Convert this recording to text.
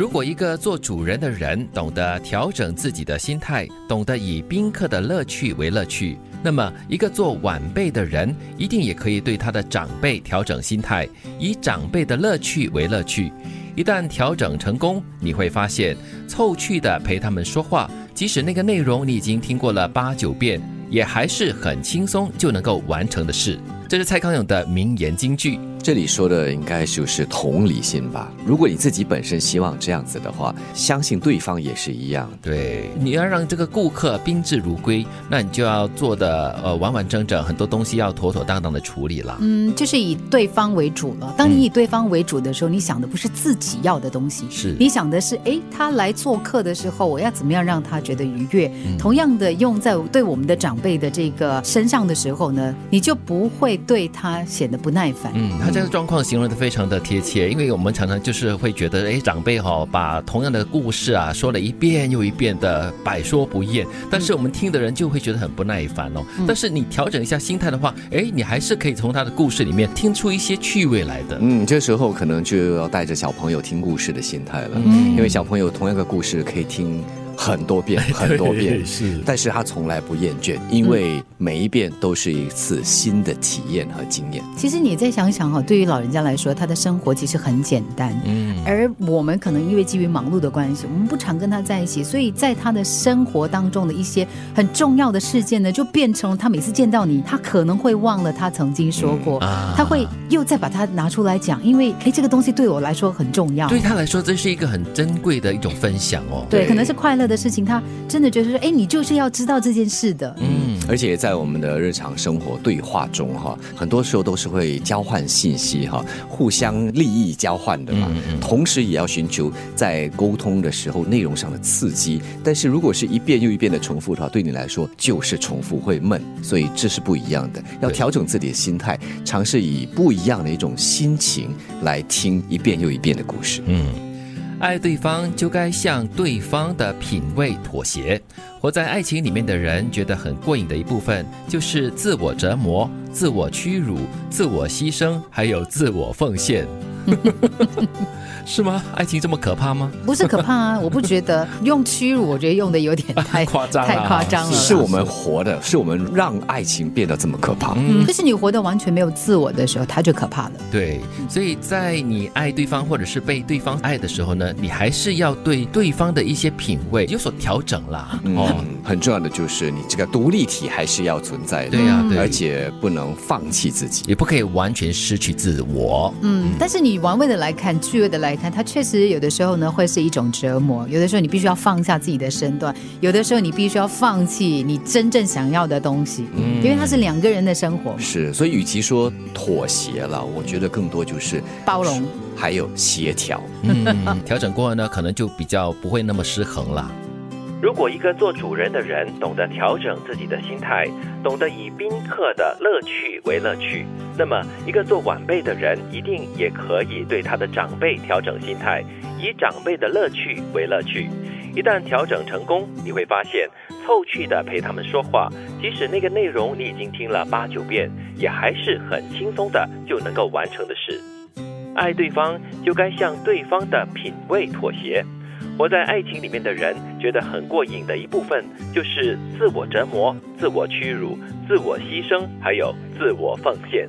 如果一个做主人的人懂得调整自己的心态，懂得以宾客的乐趣为乐趣，那么一个做晚辈的人一定也可以对他的长辈调整心态，以长辈的乐趣为乐趣。一旦调整成功，你会发现凑趣的陪他们说话，即使那个内容你已经听过了八九遍，也还是很轻松就能够完成的事。这是蔡康永的名言金句。这里说的应该就是同理心吧。如果你自己本身希望这样子的话，相信对方也是一样。对，你要让这个顾客宾至如归，那你就要做的呃完完整整，很多东西要妥妥当当的处理了。嗯，就是以对方为主了。当你以对方为主的时候，你想的不是自己要的东西，是你想的是，哎，他来做客的时候，我要怎么样让他觉得愉悦？同样的，用在对我们的长辈的这个身上的时候呢，你就不会对他显得不耐烦。嗯，他这个状况形容的非常的贴切，因为我们常常就是会觉得，哎，长辈哈、把同样的故事啊说了一遍又一遍的，百说不厌，但是我们听的人就会觉得很不耐烦哦。但是你调整一下心态的话，哎，你还是可以从他的故事里面听出一些趣味来的。嗯，这时候可能就要带着小朋友听故事的心态了，嗯因为小朋友同样的故事可以听很多遍、很多遍，是但是他从来不厌倦，因为每一遍都是一次新的体验和经验。其实你再想想哈，对于老人家来说，他的生活其实很简单。嗯，而我们可能因为基于忙碌的关系，我们不常跟他在一起，所以在他的生活当中的一些很重要的事件呢，就变成了他每次见到你，他可能会忘了他曾经说过，啊他会又再把它拿出来讲，因为哎，这个东西对我来说很重要。对他来说，这是一个很珍贵的一种分享哦。对，对可能是快乐的事情，他真的觉得说，哎，你就是要知道这件事的。嗯，而且在我们的日常生活对话中，哈，很多时候都是会交换信息，哈，互相利益交换的嘛。嗯嗯同时也要寻求在沟通的时候内容上的刺激。但是如果是一遍又一遍的重复的话，对你来说就是重复会闷，所以这是不一样的。要调整自己的心态，尝试以不一样的一种心情来听一遍又一遍的故事。嗯，爱对方就该向对方的品味妥协。活在爱情里面的人觉得很过瘾的一部分，就是自我折磨、自我屈辱、自我牺牲，还有自我奉献。是吗？爱情这么可怕吗？不是可怕啊，我不觉得用屈辱，我觉得用的有点 太夸张了太夸张了。是我们活的，是我们让爱情变得这么可怕。嗯，可是你活得完全没有自我的时候，它就可怕了。对，所以在你爱对方或者是被对方爱的时候呢，你还是要对对方的一些品味有所调整啦。哦，嗯，很重要的就是你这个独立体还是要存在的，对呀、对，而且不能放弃自己。也不可以完全失去自我。嗯，但是你玩味的来看，趣味的来看，它确实有的时候呢会是一种折磨，有的时候你必须要放下自己的身段，有的时候你必须要放弃你真正想要的东西，嗯因为它是两个人的生活，是，所以与其说妥协了，我觉得更多就是包容。还有协调。嗯，调整过后呢，可能就比较不会那么失衡了。如果一个做主人的人懂得调整自己的心态，懂得以宾客的乐趣为乐趣，那么一个做晚辈的人一定也可以对他的长辈调整心态，以长辈的乐趣为乐趣。一旦调整成功，你会发现凑趣的陪他们说话，即使那个内容你已经听了八九遍，也还是很轻松的就能够完成的事。爱对方就该向对方的品味妥协。活在爱情里面的人觉得很过瘾的一部分，就是自我折磨、自我屈辱、自我牺牲，还有自我奉献。